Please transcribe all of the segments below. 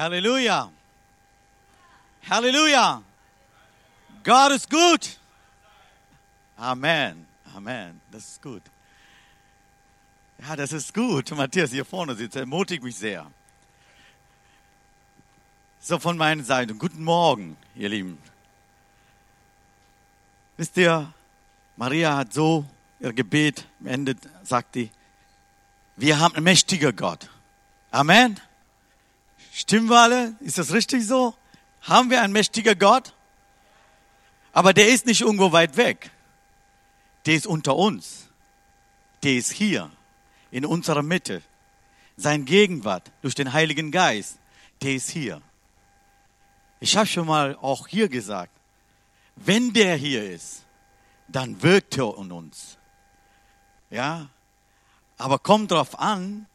Halleluja. Halleluja. Gott ist gut. Amen. Amen. Das ist gut. Ja, das ist gut. Matthias hier vorne sitzt, ermutigt mich sehr. So von meiner Seite. Guten Morgen, ihr Lieben. Wisst ihr, Maria hat so ihr Gebet beendet, sagt die, wir haben einen mächtigen Gott. Amen. Stimmen wir alle? Ist das richtig so? Haben wir einen mächtigen Gott? Aber der ist nicht irgendwo weit weg. Der ist unter uns. Der ist hier, in unserer Mitte. Sein Gegenwart durch den Heiligen Geist, der ist hier. Ich habe schon mal auch hier gesagt, wenn der hier ist, dann wirkt er in uns. Ja, aber kommt drauf an,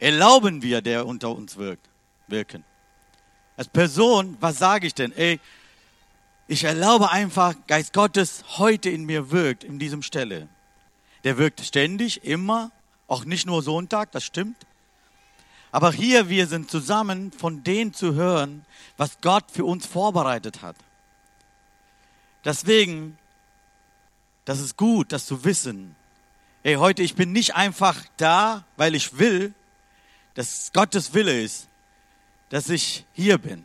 erlauben wir, der unter uns wirkt, wirken. Als Person, was sage ich denn? Ey, ich erlaube einfach, Geist Gottes heute in mir wirkt, in diesem Stelle. Der wirkt ständig, immer, auch nicht nur Sonntag, das stimmt. Aber hier, wir sind zusammen, von denen zu hören, was Gott für uns vorbereitet hat. Deswegen, das ist gut, das zu wissen. Ey, heute, ich bin nicht einfach da, weil ich will, dass Gottes Wille ist, dass ich hier bin.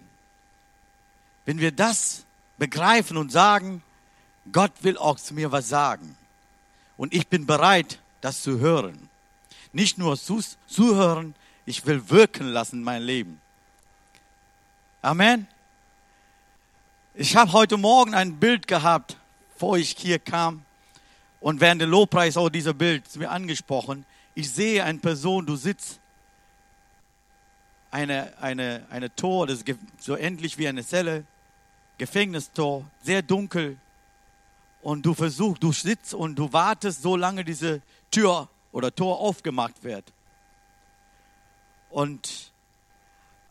Wenn wir das begreifen und sagen, Gott will auch zu mir was sagen. Und ich bin bereit, das zu hören. Nicht nur zu, zuhören, ich will wirken lassen mein Leben. Amen. Ich habe heute Morgen ein Bild gehabt, bevor ich hier kam. Und während der Lobpreis auch dieser Bild ist mir angesprochen. Ich sehe eine Person, du sitzt eine, eine, eine Tor, das ist so endlich wie eine Zelle, Gefängnistor, sehr dunkel. Und du versuchst, du sitzt und du wartest, solange diese Tür oder Tor aufgemacht wird. Und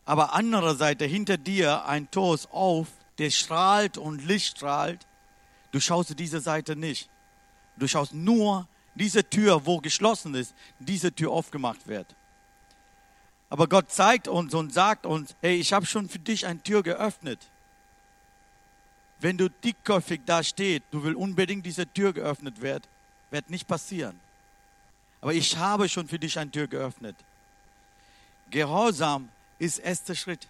aber andererseits hinter dir ein Tor ist auf, der strahlt und Licht strahlt. Du schaust diese Seite nicht. Du schaust nur diese Tür, wo geschlossen ist, diese Tür aufgemacht wird. Aber Gott zeigt uns und sagt uns, hey, ich habe schon für dich eine Tür geöffnet. Wenn du dickköpfig da steht, du willst unbedingt diese Tür geöffnet wird, wird nicht passieren. Aber ich habe schon für dich eine Tür geöffnet. Gehorsam ist erster Schritt.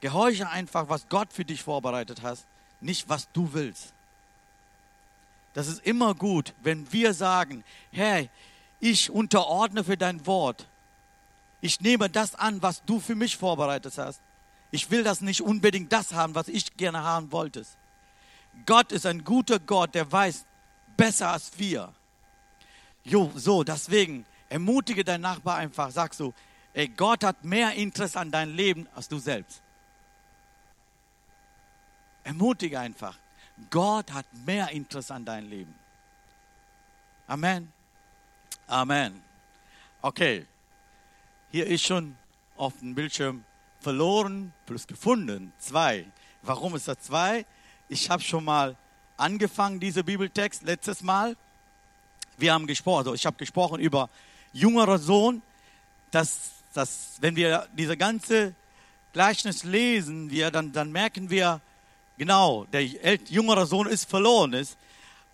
Gehorche einfach, was Gott für dich vorbereitet hat, nicht was du willst. Das ist immer gut, wenn wir sagen, Herr, ich unterordne für dein Wort. Ich nehme das an, was du für mich vorbereitet hast. Ich will das nicht unbedingt das haben, was ich gerne haben wollte. Gott ist ein guter Gott, der weiß besser als wir. Jo, so, deswegen ermutige deinen Nachbar einfach, sag so, ey, Gott hat mehr Interesse an deinem Leben als du selbst. Ermutige einfach. Gott hat mehr Interesse an deinem Leben. Amen. Amen. Okay. Hier ist schon auf dem Bildschirm verloren plus gefunden. Zwei. Warum ist das zwei? Ich habe schon mal angefangen, diese Bibeltext letztes Mal. Wir haben gesprochen, also ich habe gesprochen über jüngerer Sohn, dass, dass wenn wir diese ganze Gleichnis lesen, wir, dann, dann merken wir, Genau, der jüngere Sohn ist verloren ist.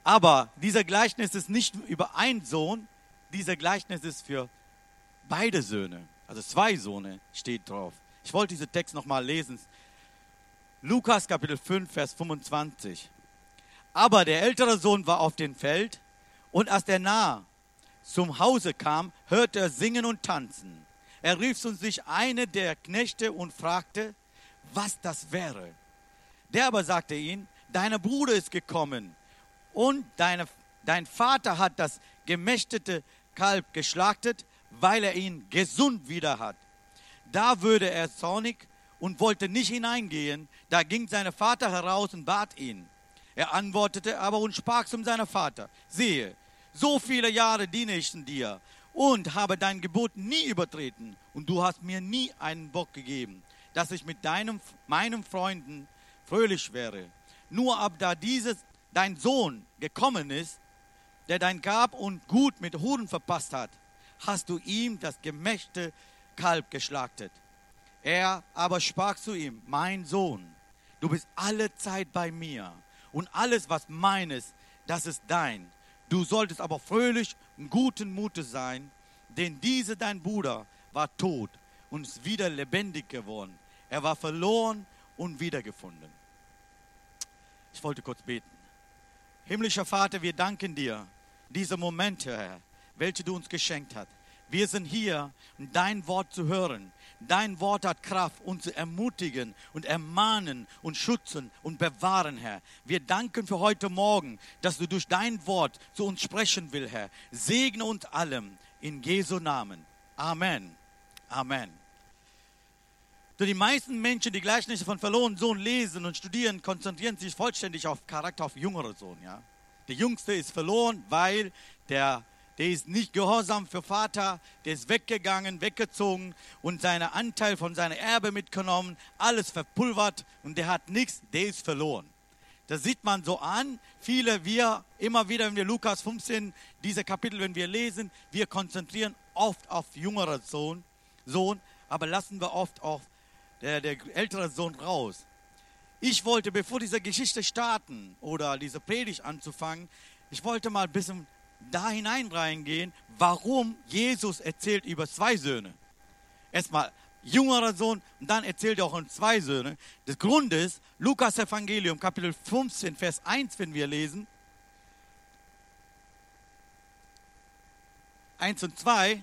Aber dieser Gleichnis ist nicht über einen Sohn, dieser Gleichnis ist für beide Söhne. Also zwei Söhne steht drauf. Ich wollte diesen Text nochmal lesen. Lukas Kapitel 5, Vers 25. Aber der ältere Sohn war auf dem Feld und als der nah zum Hause kam, hörte er singen und tanzen. Er rief zu sich eine der Knechte und fragte, was das wäre. Der aber sagte ihn, dein Bruder ist gekommen und deine, dein Vater hat das gemächtete Kalb geschlachtet, weil er ihn gesund wieder hat. Da würde er zornig und wollte nicht hineingehen. Da ging sein Vater heraus und bat ihn. Er antwortete aber und sprach zum seinem Vater, siehe, so viele Jahre diene ich dir und habe dein Gebot nie übertreten und du hast mir nie einen Bock gegeben, dass ich mit deinem, meinen Freunden fröhlich wäre. Nur ab da dieses dein Sohn gekommen ist, der dein Gab und Gut mit Huren verpasst hat, hast du ihm das gemächte Kalb geschlachtet. Er aber sprach zu ihm, mein Sohn, du bist alle Zeit bei mir und alles, was meines, das ist dein. Du solltest aber fröhlich und guten Mutes sein, denn diese dein Bruder war tot und ist wieder lebendig geworden. Er war verloren und wiedergefunden. Ich wollte kurz beten. Himmlischer Vater, wir danken dir diese Momente, Herr, welche du uns geschenkt hast. Wir sind hier, um dein Wort zu hören. Dein Wort hat Kraft, uns zu ermutigen und ermahnen und schützen und bewahren, Herr. Wir danken für heute Morgen, dass du durch dein Wort zu uns sprechen willst, Herr. Segne uns allem in Jesu Namen. Amen. Amen. Die meisten Menschen, die Gleichnisse von verlorenen Sohn lesen und studieren, konzentrieren sich vollständig auf Charakter auf jüngere Sohn. Ja? Der Jüngste ist verloren, weil der, der ist nicht gehorsam für Vater, der ist weggegangen, weggezogen und seinen Anteil von seiner Erbe mitgenommen, alles verpulvert und der hat nichts, der ist verloren. Das sieht man so an. Viele, wir immer wieder, wenn wir Lukas 15, diese Kapitel, wenn wir lesen, wir konzentrieren oft auf jüngere Sohn, Sohn aber lassen wir oft auf der, der ältere Sohn raus. Ich wollte, bevor diese Geschichte starten oder diese Predigt anzufangen, ich wollte mal ein bisschen da hinein reingehen, warum Jesus erzählt über zwei Söhne. Erstmal jüngerer Sohn und dann erzählt er auch von zwei Söhne. Der Grund ist, Lukas Evangelium, Kapitel 15, Vers 1, wenn wir lesen, 1 und 2,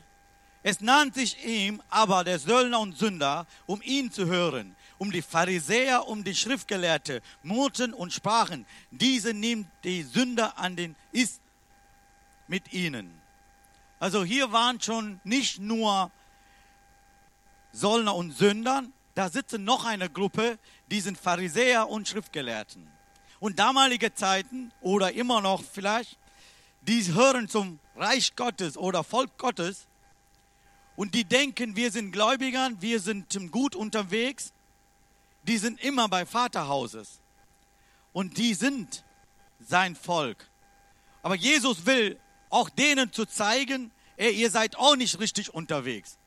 es nannte sich ihm aber der Söldner und Sünder, um ihn zu hören, um die Pharisäer, um die Schriftgelehrte, murrten und sprachen, diese nimmt die Sünder an den ist mit ihnen. Also hier waren schon nicht nur Söldner und Sünder, da sitzen noch eine Gruppe, die sind Pharisäer und Schriftgelehrten. Und damalige Zeiten oder immer noch vielleicht, die hören zum Reich Gottes oder Volk Gottes und die denken, wir sind Gläubigern, wir sind gut unterwegs, die sind immer bei Vaterhauses und die sind sein Volk. Aber Jesus will auch denen zu zeigen, ey, ihr seid auch nicht richtig unterwegs.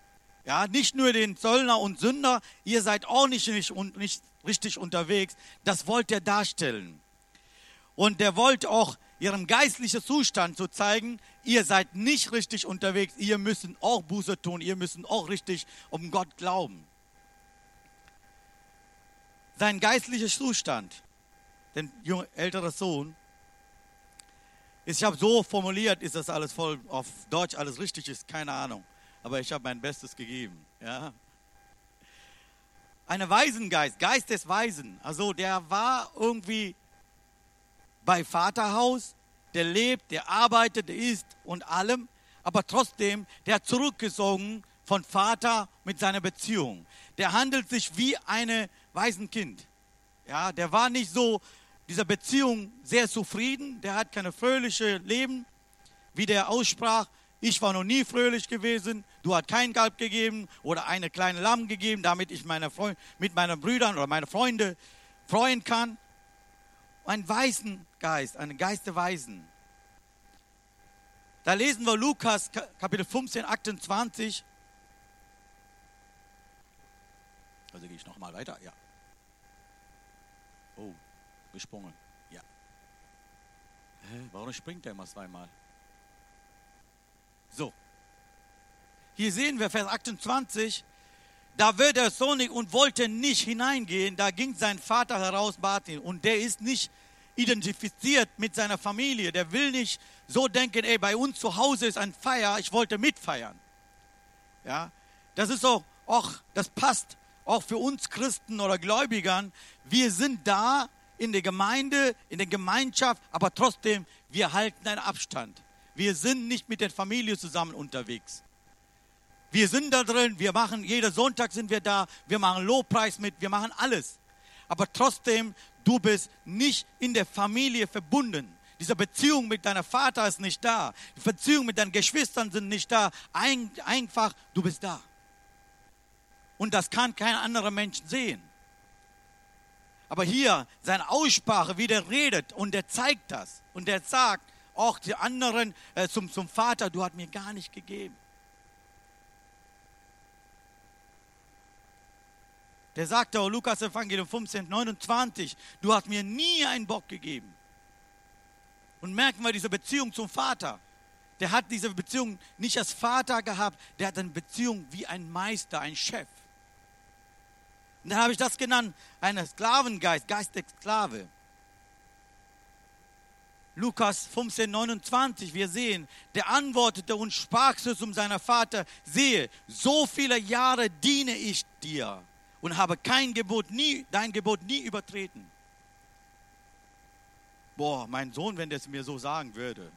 Ja, nicht nur den Zöllner und Sünder, ihr seid auch nicht, nicht, nicht richtig unterwegs. Das wollte er darstellen. Und der wollte auch ihrem geistlichen Zustand zu zeigen, ihr seid nicht richtig unterwegs, ihr müsst auch Buße tun, ihr müsst auch richtig um Gott glauben. Sein geistlicher Zustand, der ältere Sohn, ich habe so formuliert, ist das alles voll auf Deutsch alles richtig ist, keine Ahnung. Aber ich habe mein Bestes gegeben. Ja. Eine Waisengeist, Geist des Weisen, also der war irgendwie bei Vaterhaus, der lebt, der arbeitet, der isst und allem, aber trotzdem, der hat zurückgezogen von Vater mit seiner Beziehung. Der handelt sich wie eine Waisenkind. Ja, der war nicht so dieser Beziehung sehr zufrieden, der hat keine fröhliche Leben, wie der aussprach, ich war noch nie fröhlich gewesen, du hast kein Galb gegeben oder eine kleine Lamm gegeben, damit ich meine Freund, mit meinen Brüdern oder meine Freunde freuen kann. Ein weißen Geist, ein Geist der Weisen. Da lesen wir Lukas Kapitel 15, 28. Also gehe ich nochmal weiter, ja. Oh, gesprungen, ja. Hä, warum springt der immer zweimal? So. Hier sehen wir Vers 28. Da wird er sonnig und wollte nicht hineingehen. Da ging sein Vater heraus, bat ihn. Und der ist nicht identifiziert mit seiner Familie. Der will nicht so denken, ey, bei uns zu Hause ist ein Feier, ich wollte mitfeiern. Ja, das ist auch, auch, das passt auch für uns Christen oder Gläubigern. Wir sind da in der Gemeinde, in der Gemeinschaft, aber trotzdem, wir halten einen Abstand. Wir sind nicht mit der Familie zusammen unterwegs. Wir sind da drin, wir machen, jeden Sonntag sind wir da, wir machen Lobpreis mit, wir machen alles. Aber trotzdem, du bist nicht in der Familie verbunden. Diese Beziehung mit deinem Vater ist nicht da. Die Beziehung mit deinen Geschwistern sind nicht da. Ein, einfach, du bist da. Und das kann kein anderer Mensch sehen. Aber hier, seine Aussprache, wie der redet und der zeigt das. Und der sagt auch die anderen äh, zum, zum Vater, du hast mir gar nicht gegeben. Der sagte auch Lukas Evangelium 15, 29, du hast mir nie einen Bock gegeben. Und merken wir diese Beziehung zum Vater. Der hat diese Beziehung nicht als Vater gehabt, der hat eine Beziehung wie ein Meister, ein Chef. Und dann habe ich das genannt, ein Sklavengeist, Geist der Sklave. Lukas 15, 29, wir sehen, der antwortete und sprach zu seinem Vater, sehe, so viele Jahre diene ich dir und habe kein Gebot nie, dein Gebot nie übertreten. Boah, mein Sohn, wenn es mir so sagen würde.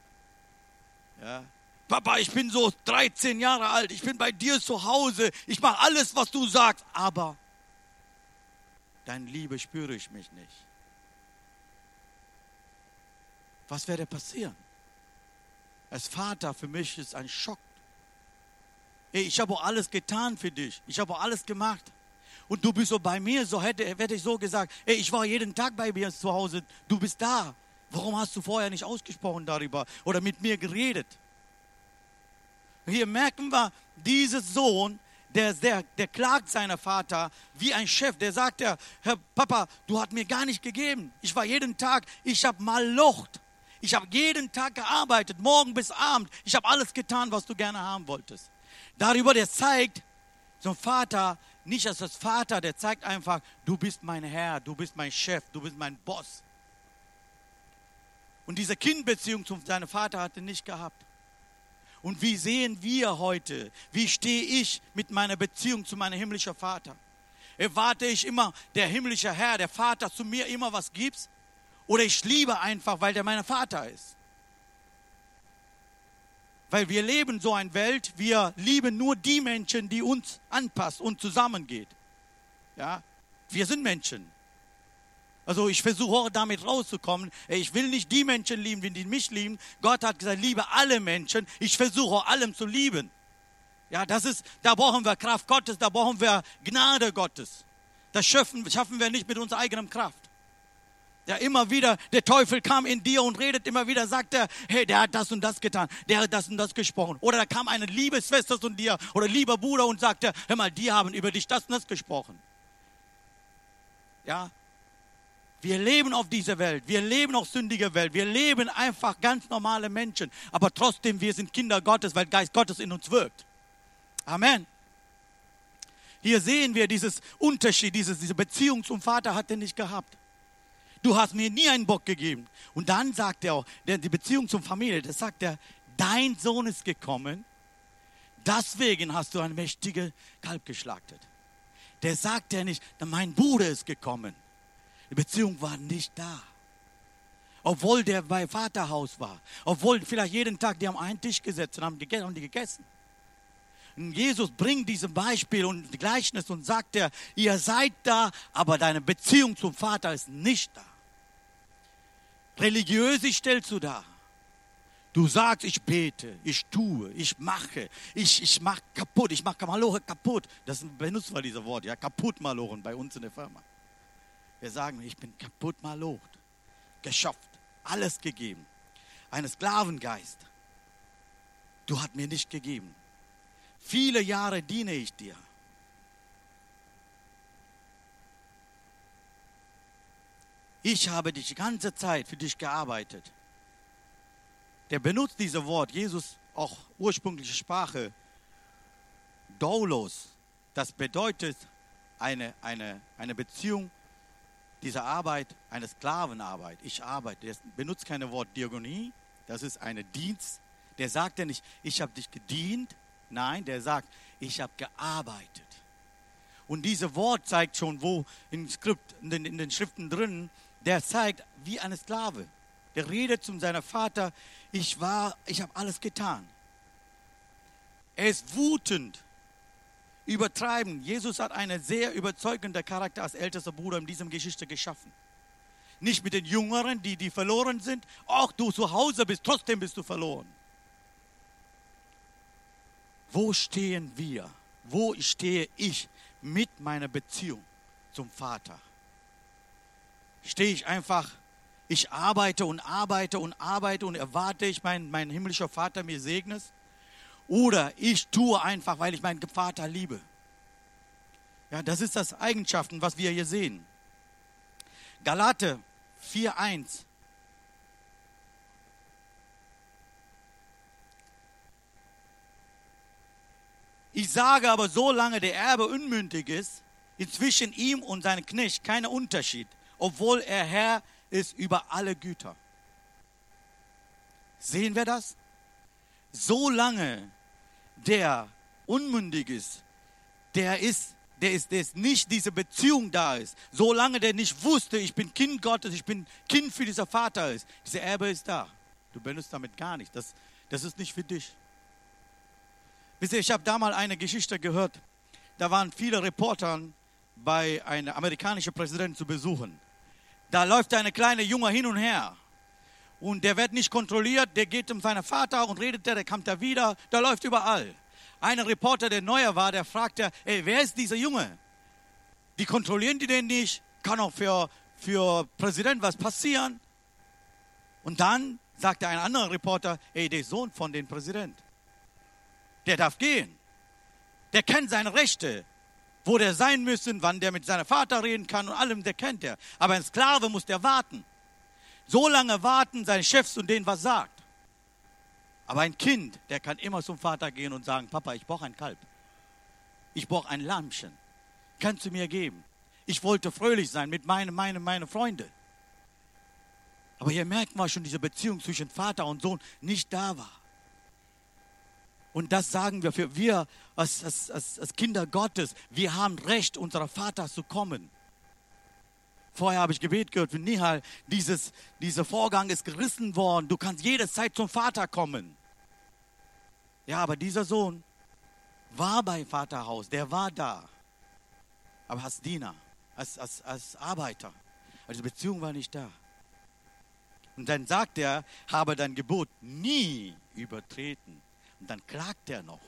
Ja. Papa, ich bin so 13 Jahre alt, ich bin bei dir zu Hause, ich mache alles, was du sagst, aber dein Liebe spüre ich mich nicht. Was werde passieren? Als Vater für mich ist ein Schock. Hey, ich habe alles getan für dich. Ich habe alles gemacht. Und du bist so bei mir, so hätte, hätte ich so gesagt, hey, ich war jeden Tag bei mir zu Hause, du bist da. Warum hast du vorher nicht ausgesprochen darüber oder mit mir geredet? Hier merken wir, dieser Sohn, der, der, der klagt seiner Vater wie ein Chef. Der sagt, der, Herr Papa, du hast mir gar nicht gegeben. Ich war jeden Tag, ich habe mal Locht. Ich habe jeden Tag gearbeitet, morgen bis Abend. Ich habe alles getan, was du gerne haben wolltest. Darüber, der zeigt, so ein Vater, nicht als das Vater, der zeigt einfach, du bist mein Herr, du bist mein Chef, du bist mein Boss. Und diese Kindbeziehung zu seinem Vater hatte nicht gehabt. Und wie sehen wir heute, wie stehe ich mit meiner Beziehung zu meinem himmlischen Vater? Erwarte ich immer, der himmlische Herr, der Vater zu mir immer was gibt? Oder ich liebe einfach, weil der mein Vater ist? Weil wir leben so eine Welt, wir lieben nur die Menschen, die uns anpasst und zusammengeht. Ja, wir sind Menschen. Also ich versuche auch damit rauszukommen. Ich will nicht die Menschen lieben, die mich lieben. Gott hat gesagt, liebe alle Menschen. Ich versuche allem zu lieben. Ja, das ist, da brauchen wir Kraft Gottes, da brauchen wir Gnade Gottes. Das schaffen, schaffen wir nicht mit unserer eigenen Kraft. Ja, immer wieder, der Teufel kam in dir und redet immer wieder, sagt er, hey, der hat das und das getan, der hat das und das gesprochen. Oder da kam eine Liebesschwester zu dir oder lieber Bruder und sagte, hör mal, die haben über dich das und das gesprochen. Ja, wir leben auf dieser Welt, wir leben auf sündiger Welt, wir leben einfach ganz normale Menschen, aber trotzdem, wir sind Kinder Gottes, weil Geist Gottes in uns wirkt. Amen. Hier sehen wir dieses Unterschied, dieses, diese Beziehung zum Vater hat er nicht gehabt. Du hast mir nie einen Bock gegeben. Und dann sagt er auch, die Beziehung zum Familie, das sagt er, dein Sohn ist gekommen, deswegen hast du ein mächtiges Kalb geschlachtet. Der sagt ja nicht, mein Bruder ist gekommen. Die Beziehung war nicht da. Obwohl der bei Vaterhaus war. Obwohl vielleicht jeden Tag die am einen Tisch gesetzt und haben gegessen. Und die gegessen. Und Jesus bringt dieses Beispiel und Gleichnis und sagt er, ihr seid da, aber deine Beziehung zum Vater ist nicht da. Religiös stellst du da. Du sagst, ich bete, ich tue, ich mache, ich, ich mache kaputt, ich mache Maloche kaputt. Das benutzen wir diese Wort, ja, kaputt Malochen bei uns in der Firma. Wir sagen, ich bin kaputt malocht, geschafft, alles gegeben. Ein Sklavengeist. Du hast mir nicht gegeben. Viele Jahre diene ich dir. Ich habe die ganze Zeit für dich gearbeitet. Der benutzt dieses Wort, Jesus, auch ursprüngliche Sprache, Doulos. Das bedeutet eine, eine, eine Beziehung diese Arbeit eine Sklavenarbeit. Ich arbeite. Er benutzt keine Wort Diagonie. Das ist ein Dienst. Der sagt ja nicht, ich habe dich gedient. Nein, der sagt, ich habe gearbeitet. Und dieses Wort zeigt schon, wo im Skript, in den, in den Schriften drin, der zeigt wie eine Sklave. Der redet zu seinem Vater, ich war, ich habe alles getan. Er ist wutend übertreiben. Jesus hat einen sehr überzeugenden Charakter als ältester Bruder in diesem Geschichte geschaffen. Nicht mit den Jüngeren, die, die verloren sind. Auch du zu Hause bist, trotzdem bist du verloren. Wo stehen wir? Wo stehe ich mit meiner Beziehung zum Vater? Stehe ich einfach, ich arbeite und arbeite und arbeite und erwarte ich, mein, mein himmlischer Vater mir segnet? Oder ich tue einfach, weil ich meinen Vater liebe. Ja, das ist das Eigenschaften, was wir hier sehen. Galate 4.1. Ich sage aber, solange der Erbe unmündig ist, ist zwischen ihm und seinem Knecht kein Unterschied, obwohl er Herr ist über alle Güter. Sehen wir das? Solange der unmündig ist, der ist, der ist, der ist nicht diese Beziehung da ist, solange der nicht wusste, ich bin Kind Gottes, ich bin Kind für dieser Vater ist, dieser Erbe ist da. Du benutzt damit gar nicht. Das, das ist nicht für dich. Wisst ihr, ich habe da mal eine Geschichte gehört. Da waren viele Reporter bei einem amerikanischen Präsidenten zu besuchen. Da läuft eine kleine Junge hin und her. Und der wird nicht kontrolliert, der geht um seinen Vater und redet der, der kommt da wieder, der läuft überall. Ein Reporter, der neuer war, der fragte, ey, wer ist dieser Junge? Die kontrollieren die den nicht, kann auch für, für Präsident was passieren. Und dann sagte ein anderer Reporter, ey, der Sohn von dem Präsident der darf gehen. Der kennt seine Rechte, wo der sein müssen, wann der mit seinem Vater reden kann und allem, der kennt er. Aber ein Sklave muss der warten. So lange warten seine Chefs und denen was sagt. Aber ein Kind, der kann immer zum Vater gehen und sagen, Papa, ich brauche ein Kalb. Ich brauche ein Lammchen. Kannst du mir geben? Ich wollte fröhlich sein mit meinen, meinen, meinen Freunden. Aber hier merkt man schon, diese Beziehung zwischen Vater und Sohn nicht da war. Und das sagen wir für wir als, als, als Kinder Gottes. Wir haben Recht, unserer Vater zu kommen. Vorher habe ich Gebet gehört für Nihal. Dieses, dieser Vorgang ist gerissen worden. Du kannst jederzeit zum Vater kommen. Ja, aber dieser Sohn war bei Vaterhaus. Der war da. Aber als Diener, als, als, als Arbeiter. Also die Beziehung war nicht da. Und dann sagt er, habe dein Gebot nie übertreten. Und dann klagt er noch.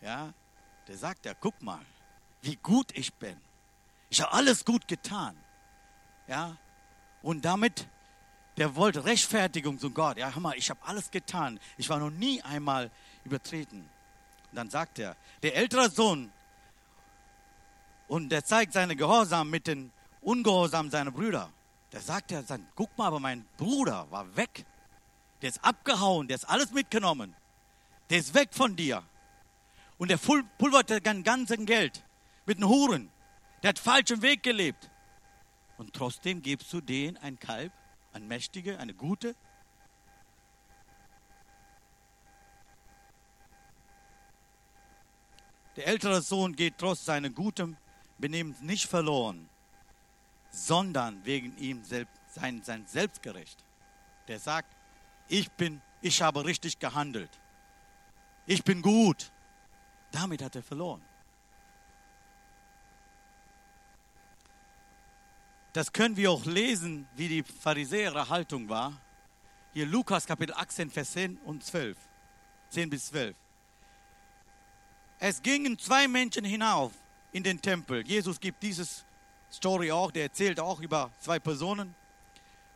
Ja, der sagt ja, guck mal, wie gut ich bin. Ich habe alles gut getan. Ja, und damit, der wollte Rechtfertigung zu Gott. Ja, hör mal, ich habe alles getan. Ich war noch nie einmal übertreten. Und dann sagt er, der ältere Sohn, und der zeigt seine Gehorsam mit den Ungehorsam seiner Brüder. Der sagt ja, guck mal, aber mein Bruder war weg. Der ist abgehauen, der ist alles mitgenommen. Der ist weg von dir. Und der pulvert dein ganzes Geld mit den Huren. Der hat falschen Weg gelebt. Und trotzdem gibst du denen ein Kalb, ein Mächtige, eine Gute. Der ältere Sohn geht trotz seinem guten Benehmens nicht verloren, sondern wegen ihm selbst, sein, sein Selbstgerecht. Der sagt, ich bin, ich habe richtig gehandelt ich bin gut. Damit hat er verloren. Das können wir auch lesen, wie die Pharisäer Haltung war. Hier Lukas Kapitel 18, Vers 10 und 12. 10 bis 12. Es gingen zwei Menschen hinauf in den Tempel. Jesus gibt dieses Story auch, der erzählt auch über zwei Personen,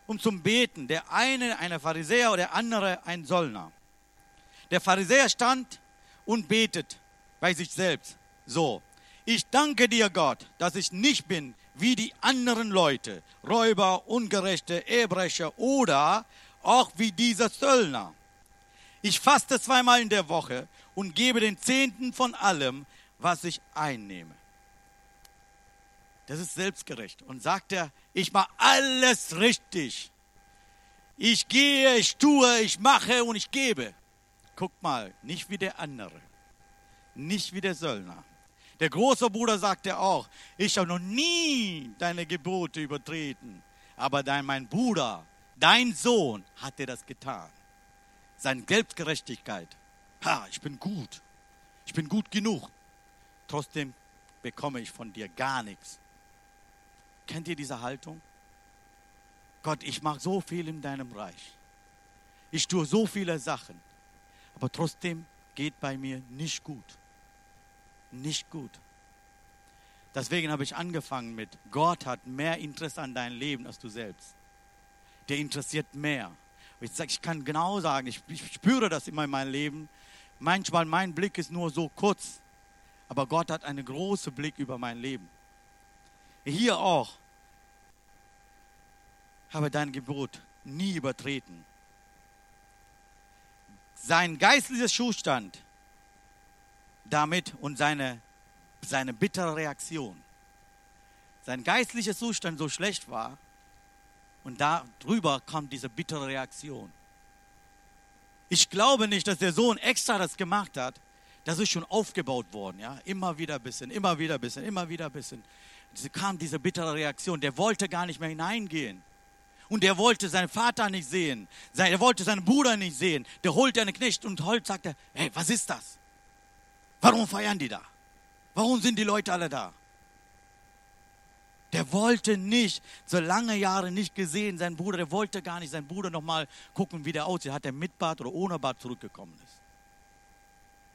um zum Beten. Der eine ein Pharisäer und der andere ein Sollner. Der Pharisäer stand und betet bei sich selbst. So, ich danke dir, Gott, dass ich nicht bin wie die anderen Leute, Räuber, Ungerechte, Ehebrecher oder auch wie dieser Zöllner. Ich faste zweimal in der Woche und gebe den Zehnten von allem, was ich einnehme. Das ist selbstgerecht. Und sagt er, ich mache alles richtig. Ich gehe, ich tue, ich mache und ich gebe. Guck mal, nicht wie der andere, nicht wie der Söllner. Der große Bruder sagte auch, ich habe noch nie deine Gebote übertreten, aber dein, mein Bruder, dein Sohn, hat dir das getan. Seine Selbstgerechtigkeit. Ha, ich bin gut. Ich bin gut genug. Trotzdem bekomme ich von dir gar nichts. Kennt ihr diese Haltung? Gott, ich mache so viel in deinem Reich. Ich tue so viele Sachen aber trotzdem geht bei mir nicht gut. Nicht gut. Deswegen habe ich angefangen mit, Gott hat mehr Interesse an deinem Leben als du selbst. Der interessiert mehr. Ich, sag, ich kann genau sagen, ich, ich spüre das immer in meinem Leben. Manchmal mein Blick ist nur so kurz, Aber Gott hat einen großen Blick über mein Leben. Hier auch. Habe dein Gebot nie übertreten. Sein geistlicher Zustand damit und seine, seine bittere Reaktion. Sein geistlicher Zustand so schlecht war und darüber kommt diese bittere Reaktion. Ich glaube nicht, dass der Sohn extra das gemacht hat. Das ist schon aufgebaut worden, ja. Immer wieder ein bisschen, immer wieder ein bisschen, immer wieder ein bisschen. Es kam diese bittere Reaktion. Der wollte gar nicht mehr hineingehen. Und der wollte seinen Vater nicht sehen. Er wollte seinen Bruder nicht sehen. Der holte einen Knecht und Holt sagte, hey, was ist das? Warum feiern die da? Warum sind die Leute alle da? Der wollte nicht, so lange Jahre nicht gesehen, sein Bruder, der wollte gar nicht sein Bruder nochmal gucken, wie der aussieht. Hat er mit Bart oder ohne Bart zurückgekommen ist.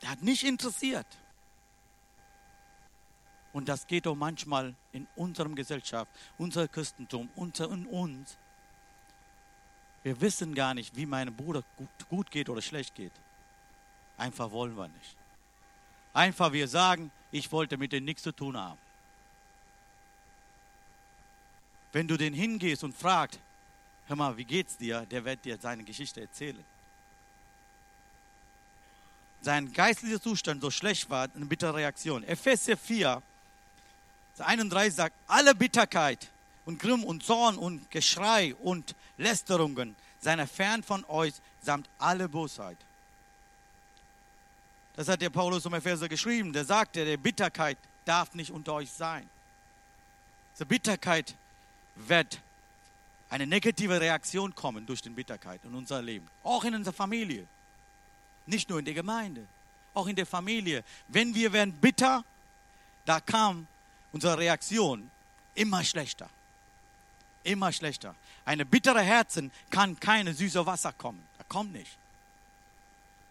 Der hat nicht interessiert. Und das geht auch manchmal in unserer Gesellschaft, unser Christentum, unter in uns. Wir wissen gar nicht, wie meinem Bruder gut, gut geht oder schlecht geht. Einfach wollen wir nicht. Einfach wir sagen, ich wollte mit denen nichts zu tun haben. Wenn du den hingehst und fragst, hör mal, wie geht's dir, der wird dir seine Geschichte erzählen. Sein geistlicher Zustand so schlecht war, eine bittere Reaktion. Epheser 4, 31 sagt, alle Bitterkeit und Grimm und Zorn und Geschrei und Lästerungen seien fern von euch, samt alle Bosheit. Das hat der Paulus um Epheser geschrieben. Der sagte, der Bitterkeit darf nicht unter euch sein. Diese Bitterkeit wird eine negative Reaktion kommen durch die Bitterkeit in unser Leben. Auch in unserer Familie. Nicht nur in der Gemeinde, auch in der Familie. Wenn wir werden bitter, da kam unsere Reaktion immer schlechter. Immer schlechter. Eine bittere Herzen kann keine süße Wasser kommen. Da kommt nicht.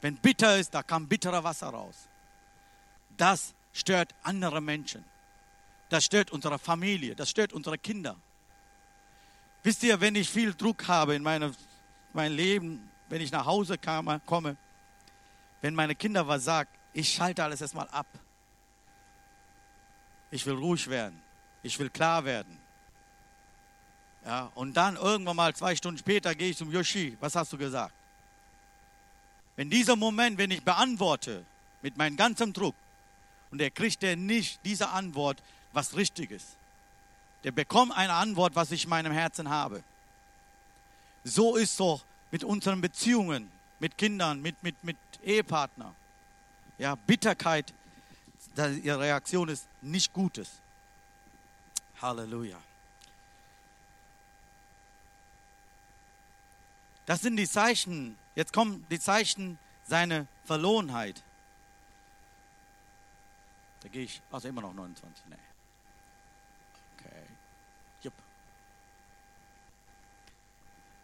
Wenn bitter ist, da kam bittere Wasser raus. Das stört andere Menschen. Das stört unsere Familie. Das stört unsere Kinder. Wisst ihr, wenn ich viel Druck habe in meinem mein Leben, wenn ich nach Hause kam, komme, wenn meine Kinder was sagen, ich schalte alles erstmal ab. Ich will ruhig werden. Ich will klar werden. Ja, und dann irgendwann mal zwei Stunden später gehe ich zum Yoshi. Was hast du gesagt? Wenn dieser Moment, wenn ich beantworte mit meinem ganzen Druck und er kriegt er nicht diese Antwort, was richtig ist, der bekommt eine Antwort, was ich in meinem Herzen habe. So ist es doch mit unseren Beziehungen, mit Kindern, mit, mit, mit Ehepartner. Ja, Bitterkeit, ihre Reaktion ist nicht Gutes. Halleluja. Das sind die Zeichen, jetzt kommen die Zeichen seiner Verlorenheit. Da gehe ich, also immer noch 29, nee.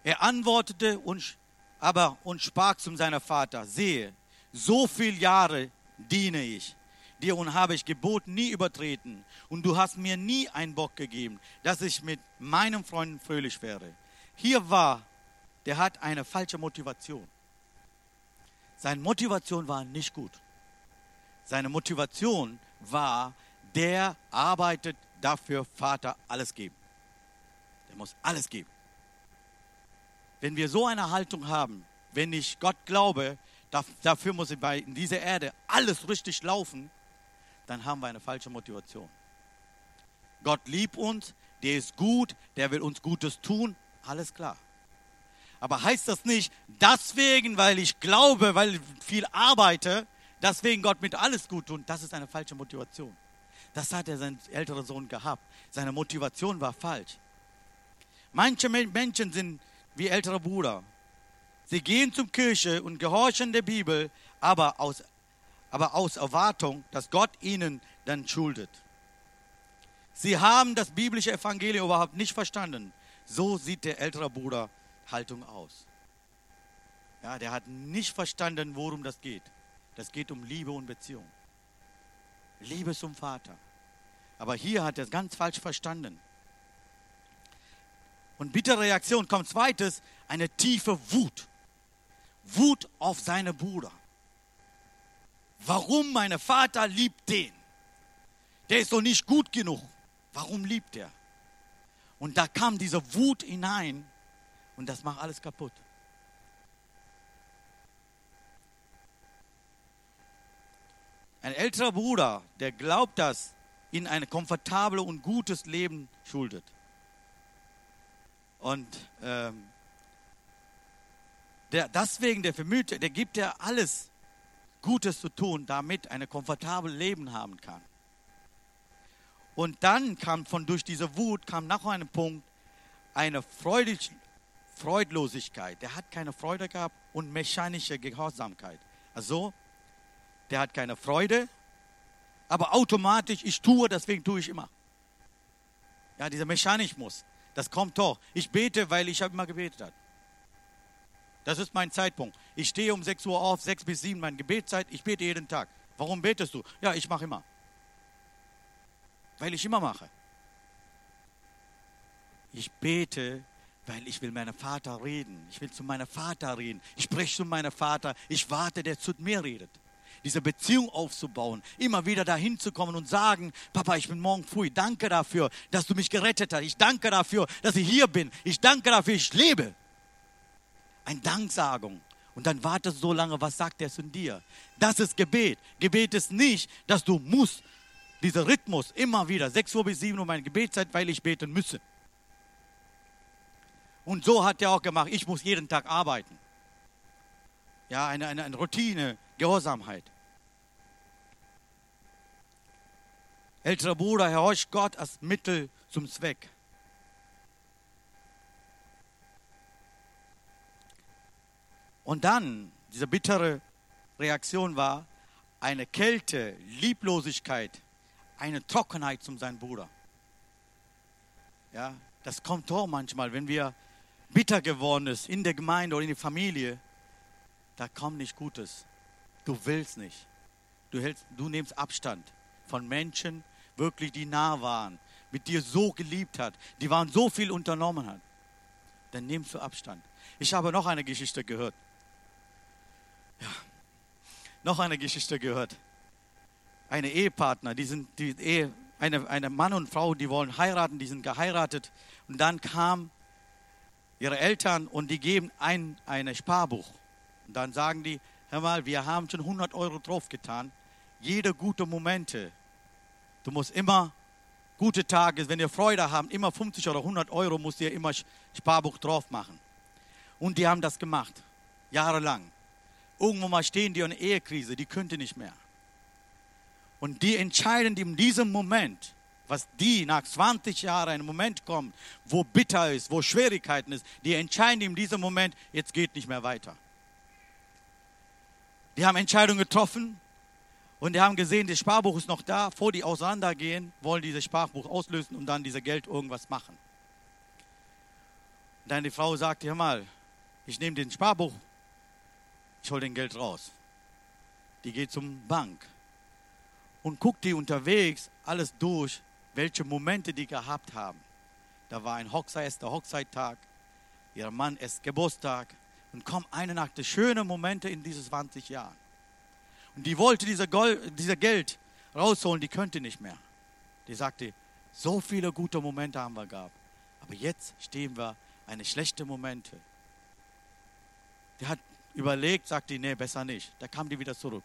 Er antwortete und, aber und sprach zu seinem Vater, sehe, so viele Jahre diene ich dir und habe ich Gebot nie übertreten und du hast mir nie einen Bock gegeben, dass ich mit meinen Freunden fröhlich wäre. Hier war, der hat eine falsche Motivation. Seine Motivation war nicht gut. Seine Motivation war, der arbeitet dafür, Vater, alles geben. Der muss alles geben. Wenn wir so eine Haltung haben, wenn ich Gott glaube, dafür muss in dieser Erde alles richtig laufen, dann haben wir eine falsche Motivation. Gott liebt uns, der ist gut, der will uns Gutes tun, alles klar. Aber heißt das nicht, deswegen, weil ich glaube, weil ich viel arbeite, deswegen Gott mit alles gut tun, das ist eine falsche Motivation. Das hat er sein älterer Sohn gehabt. Seine Motivation war falsch. Manche Menschen sind wie älterer Bruder. Sie gehen zur Kirche und gehorchen der Bibel, aber aus, aber aus Erwartung, dass Gott ihnen dann schuldet. Sie haben das biblische Evangelium überhaupt nicht verstanden. So sieht der ältere Bruder Haltung aus. Ja, der hat nicht verstanden, worum das geht. Das geht um Liebe und Beziehung. Liebe zum Vater. Aber hier hat er es ganz falsch verstanden. Und bittere Reaktion kommt zweites, eine tiefe Wut. Wut auf seine Bruder. Warum mein Vater liebt den? der ist doch nicht gut genug. Warum liebt er? Und da kam diese Wut hinein und das macht alles kaputt. Ein älterer Bruder, der glaubt, dass ihn ein komfortables und gutes Leben schuldet. Und ähm, der, deswegen, der Vermüte, der gibt ja alles Gutes zu tun, damit ein komfortables Leben haben kann. Und dann kam von durch diese Wut kam nach einem Punkt eine Freudig, Freudlosigkeit. Der hat keine Freude gehabt und mechanische Gehorsamkeit. Also, der hat keine Freude, aber automatisch, ich tue, deswegen tue ich immer. Ja, dieser Mechanismus, das kommt doch. Ich bete, weil ich habe immer gebetet. Hat. Das ist mein Zeitpunkt. Ich stehe um 6 Uhr auf, 6 bis 7 meine Gebetszeit. Ich bete jeden Tag. Warum betest du? Ja, ich mache immer. Weil ich immer mache. Ich bete, weil ich will meinem Vater reden. Ich will zu meinem Vater reden. Ich spreche zu meinem Vater. Ich warte, der zu mir redet. Diese Beziehung aufzubauen, immer wieder dahin zu kommen und sagen, Papa, ich bin morgen früh. Danke dafür, dass du mich gerettet hast. Ich danke dafür, dass ich hier bin. Ich danke dafür, ich lebe. Eine Danksagung. Und dann wartest du so lange, was sagt er zu dir? Das ist Gebet. Gebet ist nicht, dass du musst. Dieser Rhythmus immer wieder, 6 Uhr bis 7 Uhr meine Gebetszeit, weil ich beten müsse. Und so hat er auch gemacht, ich muss jeden Tag arbeiten. Ja, eine, eine, eine Routine, Gehorsamkeit. Älterer Bruder, horcht Gott als Mittel zum Zweck. Und dann, diese bittere Reaktion war eine Kälte, Lieblosigkeit, eine Trockenheit zum seinen Bruder. Ja, das kommt doch manchmal, wenn wir bitter geworden ist in der Gemeinde oder in der Familie, da kommt nicht Gutes. Du willst nicht. Du, hältst, du nimmst Abstand von Menschen, wirklich die nah waren, mit dir so geliebt hat, die waren so viel unternommen hat. Dann nimmst du Abstand. Ich habe noch eine Geschichte gehört. Ja, noch eine Geschichte gehört. Eine Ehepartner, die sind die Ehe, eine, eine Mann und Frau, die wollen heiraten, die sind geheiratet. Und dann kam ihre Eltern und die geben ein eine Sparbuch. Und dann sagen die, hör mal, wir haben schon 100 Euro draufgetan. Jede gute Momente. Du musst immer gute Tage, wenn wir Freude haben, immer 50 oder 100 Euro musst du immer Sparbuch drauf machen. Und die haben das gemacht, jahrelang. Irgendwo mal stehen die in einer Ehekrise, die könnte nicht mehr. Und die entscheiden in diesem Moment, was die nach 20 Jahren einen Moment kommt, wo bitter ist, wo Schwierigkeiten ist, die entscheiden in diesem Moment, jetzt geht nicht mehr weiter. Die haben Entscheidungen getroffen und die haben gesehen, das Sparbuch ist noch da. Vor die auseinandergehen, wollen dieses Sparbuch auslösen und dann dieses Geld irgendwas machen. Und dann die Frau sagt, hör mal, ich nehme den Sparbuch, ich hole den Geld raus. Die geht zum Bank und guckt die unterwegs alles durch, welche Momente die gehabt haben. Da war ein Hochzeit, erster Hochzeittag, ihr Mann ist Geburtstag und kommt eine Nacht der schönen Momente in diesen 20 Jahren. Und die wollte dieser, Gold, dieser Geld rausholen, die könnte nicht mehr. Die sagte, so viele gute Momente haben wir gehabt, aber jetzt stehen wir eine schlechte Momente. Die hat überlegt, sagt die, nee, besser nicht. Da kam die wieder zurück.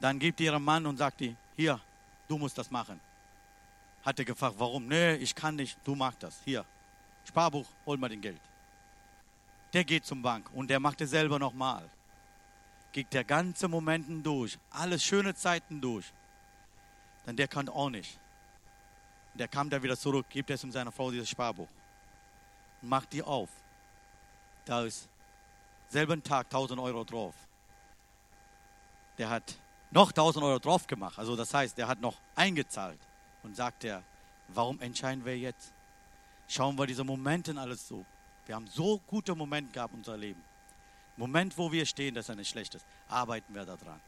Dann gibt die ihrem Mann und sagt die, hier, du musst das machen. Hat er gefragt, warum? Nee, ich kann nicht, du machst das. Hier, Sparbuch, hol mal den Geld. Der geht zum Bank und der macht es selber nochmal. Geht der ganze Momenten durch, alles schöne Zeiten durch. Dann der kann auch nicht. Der kam da wieder zurück, gibt es um seiner Frau dieses Sparbuch und macht die auf. Da ist selben Tag 1000 Euro drauf. Der hat noch 1000 Euro drauf gemacht. Also das heißt, der hat noch eingezahlt. Und sagt er, warum entscheiden wir jetzt? Schauen wir diese Momente alles so. Wir haben so gute Momente gehabt in unser Leben. Moment, wo wir stehen, das ist ein schlechtes. Arbeiten wir daran.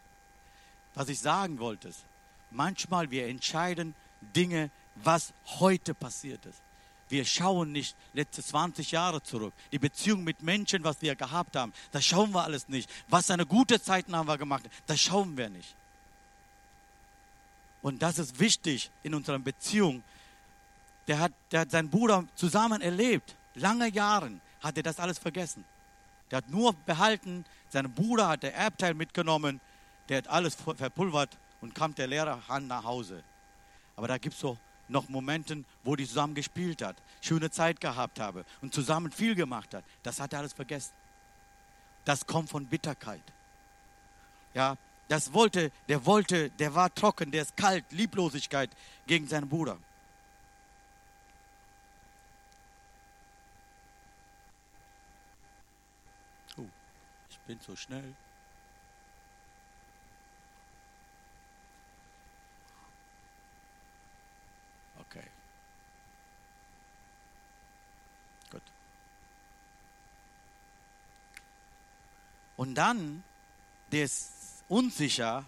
Was ich sagen wollte, ist, manchmal wir entscheiden Dinge, was heute passiert ist. Wir schauen nicht letzte 20 Jahre zurück. Die Beziehung mit Menschen, was wir gehabt haben, das schauen wir alles nicht. Was eine gute Zeiten haben wir gemacht, das schauen wir nicht. Und das ist wichtig in unserer Beziehung. Der hat, der hat seinen Bruder zusammen erlebt. Lange Jahre hat er das alles vergessen. Der hat nur behalten, sein Bruder hat der Erbteil mitgenommen, der hat alles verpulvert und kam der leere Hand nach Hause. Aber da gibt es so noch Momente, wo die zusammen gespielt hat, schöne Zeit gehabt habe und zusammen viel gemacht hat. Das hat er alles vergessen. Das kommt von Bitterkeit. Ja, das wollte, der wollte, der war trocken, der ist kalt, Lieblosigkeit gegen seinen Bruder. Oh, ich bin so schnell. Okay. Gut. Und dann, der ist unsicher,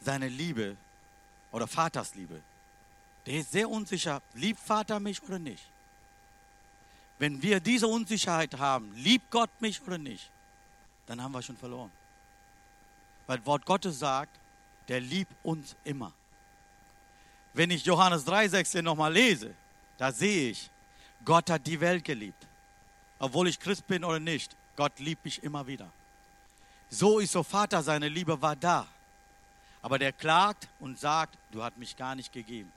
seine Liebe oder Vaters Liebe. Der ist sehr unsicher, liebt Vater mich oder nicht? Wenn wir diese Unsicherheit haben, liebt Gott mich oder nicht, dann haben wir schon verloren. Weil Wort Gottes sagt, der liebt uns immer. Wenn ich Johannes 3,16 nochmal lese, da sehe ich, Gott hat die Welt geliebt. Obwohl ich Christ bin oder nicht, Gott liebt mich immer wieder. So ist so Vater, seine Liebe war da. Aber der klagt und sagt, du hast mich gar nicht gegeben.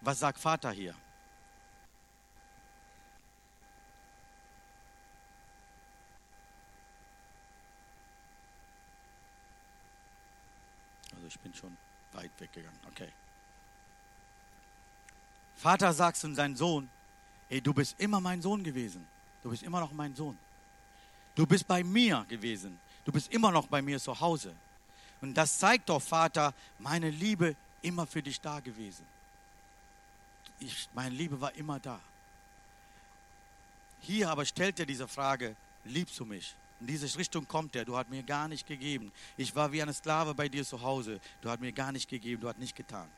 Was sagt Vater hier? Also ich bin schon weit weggegangen. Okay. Vater sagt zu seinem Sohn, ey, du bist immer mein Sohn gewesen. Du bist immer noch mein Sohn. Du bist bei mir gewesen. Du bist immer noch bei mir zu Hause. Und das zeigt doch, Vater, meine Liebe immer für dich da gewesen. Ich, meine Liebe war immer da. Hier aber stellt er diese Frage, liebst du mich? In diese Richtung kommt er. Du hast mir gar nicht gegeben. Ich war wie eine Sklave bei dir zu Hause. Du hast mir gar nicht gegeben. Du hast nicht getan.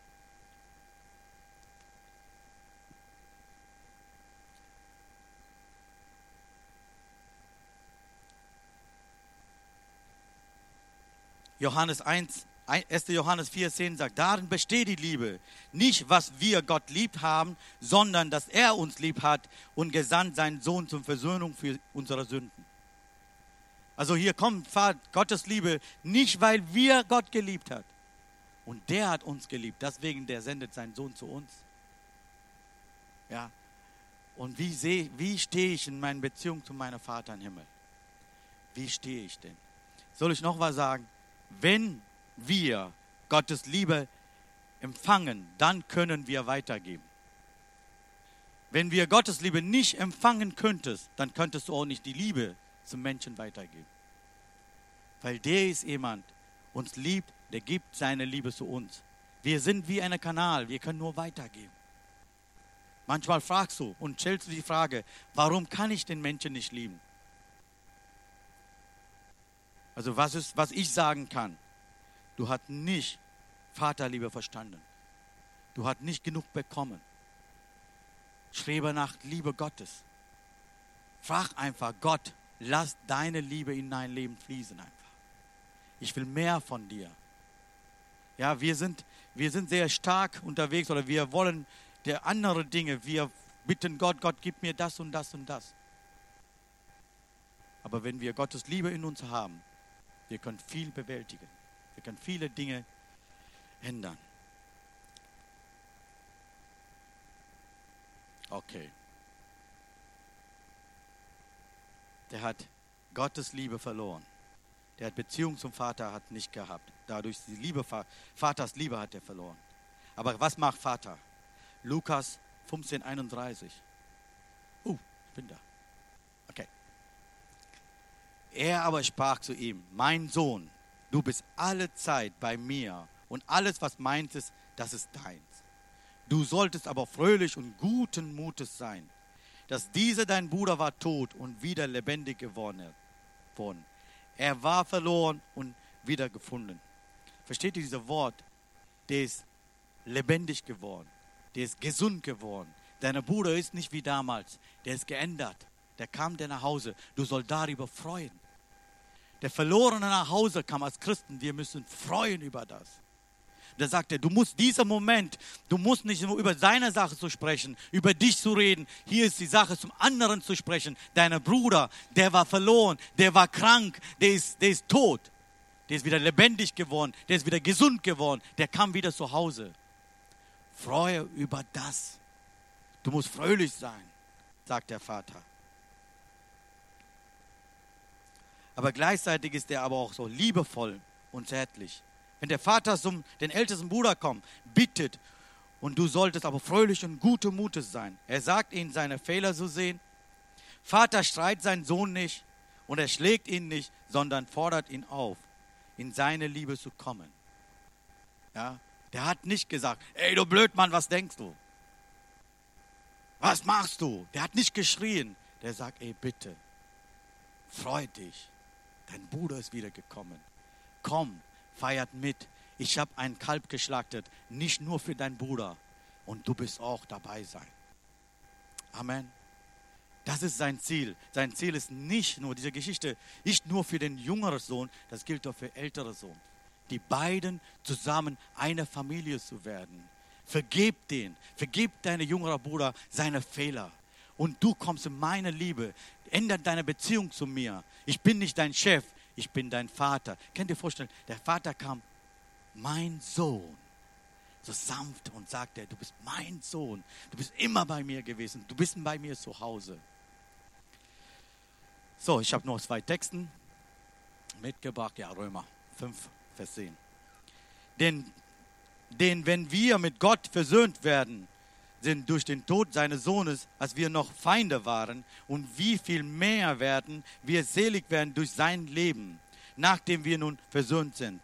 Johannes 1, 1. Johannes 4, 10 sagt, darin besteht die Liebe. Nicht, was wir Gott lieb haben, sondern, dass er uns lieb hat und gesandt seinen Sohn zur Versöhnung für unsere Sünden. Also hier kommt Gottes Liebe nicht, weil wir Gott geliebt hat. Und der hat uns geliebt. Deswegen, der sendet seinen Sohn zu uns. Ja. Und wie, seh, wie stehe ich in meiner Beziehung zu meinem Vater im Himmel? Wie stehe ich denn? Soll ich noch was sagen? Wenn wir Gottes Liebe empfangen, dann können wir weitergeben. Wenn wir Gottes Liebe nicht empfangen könntest, dann könntest du auch nicht die Liebe zum Menschen weitergeben. Weil der ist jemand, uns liebt, der gibt seine Liebe zu uns. Wir sind wie ein Kanal, wir können nur weitergeben. Manchmal fragst du und stellst du die Frage, warum kann ich den Menschen nicht lieben? Also was, ist, was ich sagen kann, du hast nicht Vaterliebe verstanden. Du hast nicht genug bekommen. Strebe nach Liebe Gottes. Frag einfach Gott, lass deine Liebe in dein Leben fließen einfach. Ich will mehr von dir. Ja, wir sind, wir sind sehr stark unterwegs oder wir wollen der andere Dinge. Wir bitten Gott, Gott, gib mir das und das und das. Aber wenn wir Gottes Liebe in uns haben, wir können viel bewältigen. Wir können viele Dinge ändern. Okay. Der hat Gottes Liebe verloren. Der hat Beziehung zum Vater hat nicht gehabt. Dadurch die Liebe, Vaters Liebe hat er verloren. Aber was macht Vater? Lukas 15, 31. Uh, ich bin da. Er aber sprach zu ihm, mein Sohn, du bist alle Zeit bei mir und alles, was meins ist, das ist deins. Du solltest aber fröhlich und guten Mutes sein, dass dieser dein Bruder war tot und wieder lebendig geworden. Er war verloren und wieder gefunden. Versteht ihr dieses Wort? Der ist lebendig geworden. Der ist gesund geworden. Dein Bruder ist nicht wie damals. Der ist geändert der kam der nach Hause. Du sollst darüber freuen. Der Verlorene nach Hause kam als Christen. Wir müssen freuen über das. Da sagt er, du musst dieser Moment, du musst nicht nur über seine Sache zu sprechen, über dich zu reden. Hier ist die Sache zum anderen zu sprechen. Deiner Bruder, der war verloren, der war krank, der ist, der ist tot. Der ist wieder lebendig geworden, der ist wieder gesund geworden, der kam wieder zu Hause. Freue über das. Du musst fröhlich sein, sagt der Vater. Aber gleichzeitig ist er aber auch so liebevoll und zärtlich. Wenn der Vater zum den ältesten Bruder kommt, bittet, und du solltest aber fröhlich und gute Mutes sein. Er sagt ihnen, seine Fehler zu sehen. Vater streit seinen Sohn nicht und er schlägt ihn nicht, sondern fordert ihn auf, in seine Liebe zu kommen. Ja, der hat nicht gesagt, ey du Blödmann, was denkst du? Was machst du? Der hat nicht geschrien. Der sagt, ey bitte, freu dich dein Bruder ist wiedergekommen. Komm, feiert mit. Ich habe ein Kalb geschlachtet, nicht nur für deinen Bruder. Und du bist auch dabei sein. Amen. Das ist sein Ziel. Sein Ziel ist nicht nur diese Geschichte, nicht nur für den jüngeren Sohn, das gilt auch für ältere Sohn. Die beiden zusammen eine Familie zu werden. Vergib den, vergib deine jüngere Bruder seine Fehler. Und du kommst in meine Liebe ändert deine Beziehung zu mir. Ich bin nicht dein Chef, ich bin dein Vater. Könnt ihr vorstellen, der Vater kam, mein Sohn, so sanft und sagte, du bist mein Sohn, du bist immer bei mir gewesen, du bist bei mir zu Hause. So, ich habe noch zwei Texten mitgebracht, ja, Römer 5, Vers 10. Denn, denn wenn wir mit Gott versöhnt werden, sind durch den Tod seines Sohnes, als wir noch Feinde waren, und wie viel mehr werden wir selig werden durch sein Leben, nachdem wir nun versöhnt sind.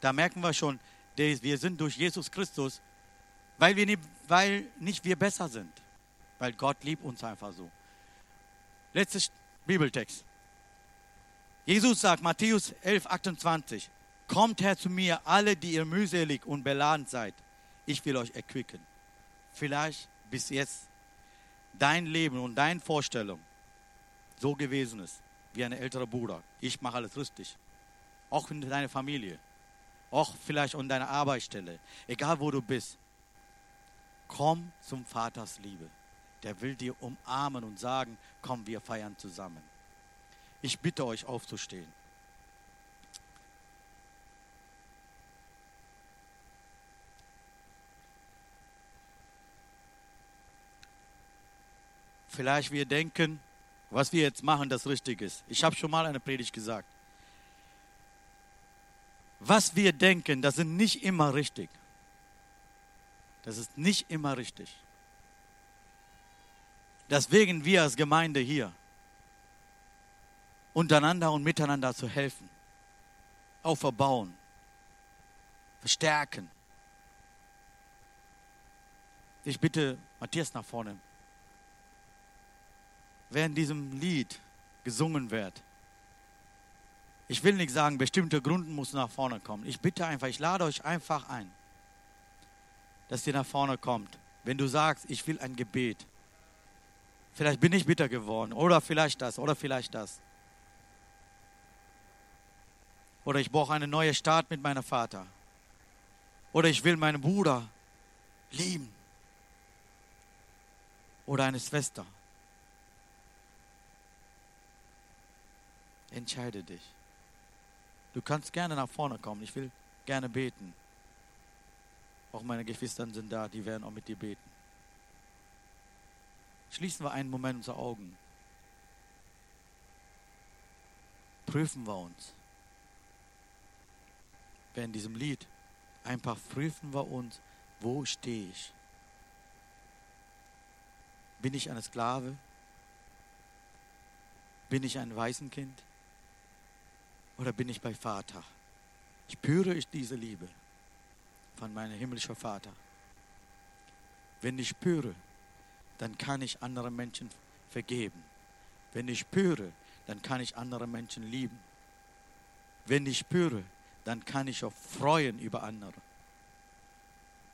Da merken wir schon, wir sind durch Jesus Christus, weil, wir nicht, weil nicht wir besser sind, weil Gott liebt uns einfach so. Letzter Bibeltext. Jesus sagt, Matthäus 11, 28, Kommt her zu mir, alle, die ihr mühselig und beladen seid. Ich will euch erquicken vielleicht bis jetzt dein Leben und deine Vorstellung so gewesen ist, wie ein älterer Bruder. Ich mache alles richtig. Auch in deiner Familie. Auch vielleicht an deiner Arbeitsstelle. Egal wo du bist. Komm zum Vaters Liebe. Der will dir umarmen und sagen, komm, wir feiern zusammen. Ich bitte euch aufzustehen. Vielleicht wir denken, was wir jetzt machen, das richtig ist. Ich habe schon mal eine Predigt gesagt. Was wir denken, das ist nicht immer richtig. Das ist nicht immer richtig. Deswegen wir als Gemeinde hier untereinander und miteinander zu helfen, aufbauen, verstärken. Ich bitte Matthias nach vorne während diesem Lied gesungen wird. Ich will nicht sagen, bestimmte Gründen muss nach vorne kommen. Ich bitte einfach, ich lade euch einfach ein, dass ihr nach vorne kommt. Wenn du sagst, ich will ein Gebet. Vielleicht bin ich bitter geworden oder vielleicht das oder vielleicht das. Oder ich brauche eine neue Start mit meinem Vater. Oder ich will meinen Bruder lieben. Oder eine Schwester. Entscheide dich. Du kannst gerne nach vorne kommen. Ich will gerne beten. Auch meine Geschwister sind da, die werden auch mit dir beten. Schließen wir einen Moment unsere Augen. Prüfen wir uns. Während diesem Lied einfach prüfen wir uns, wo stehe ich? Bin ich eine Sklave? Bin ich ein Waisenkind? Oder bin ich bei Vater? Spüre ich diese Liebe von meinem himmlischen Vater? Wenn ich spüre, dann kann ich andere Menschen vergeben. Wenn ich spüre, dann kann ich andere Menschen lieben. Wenn ich spüre, dann kann ich auch freuen über andere.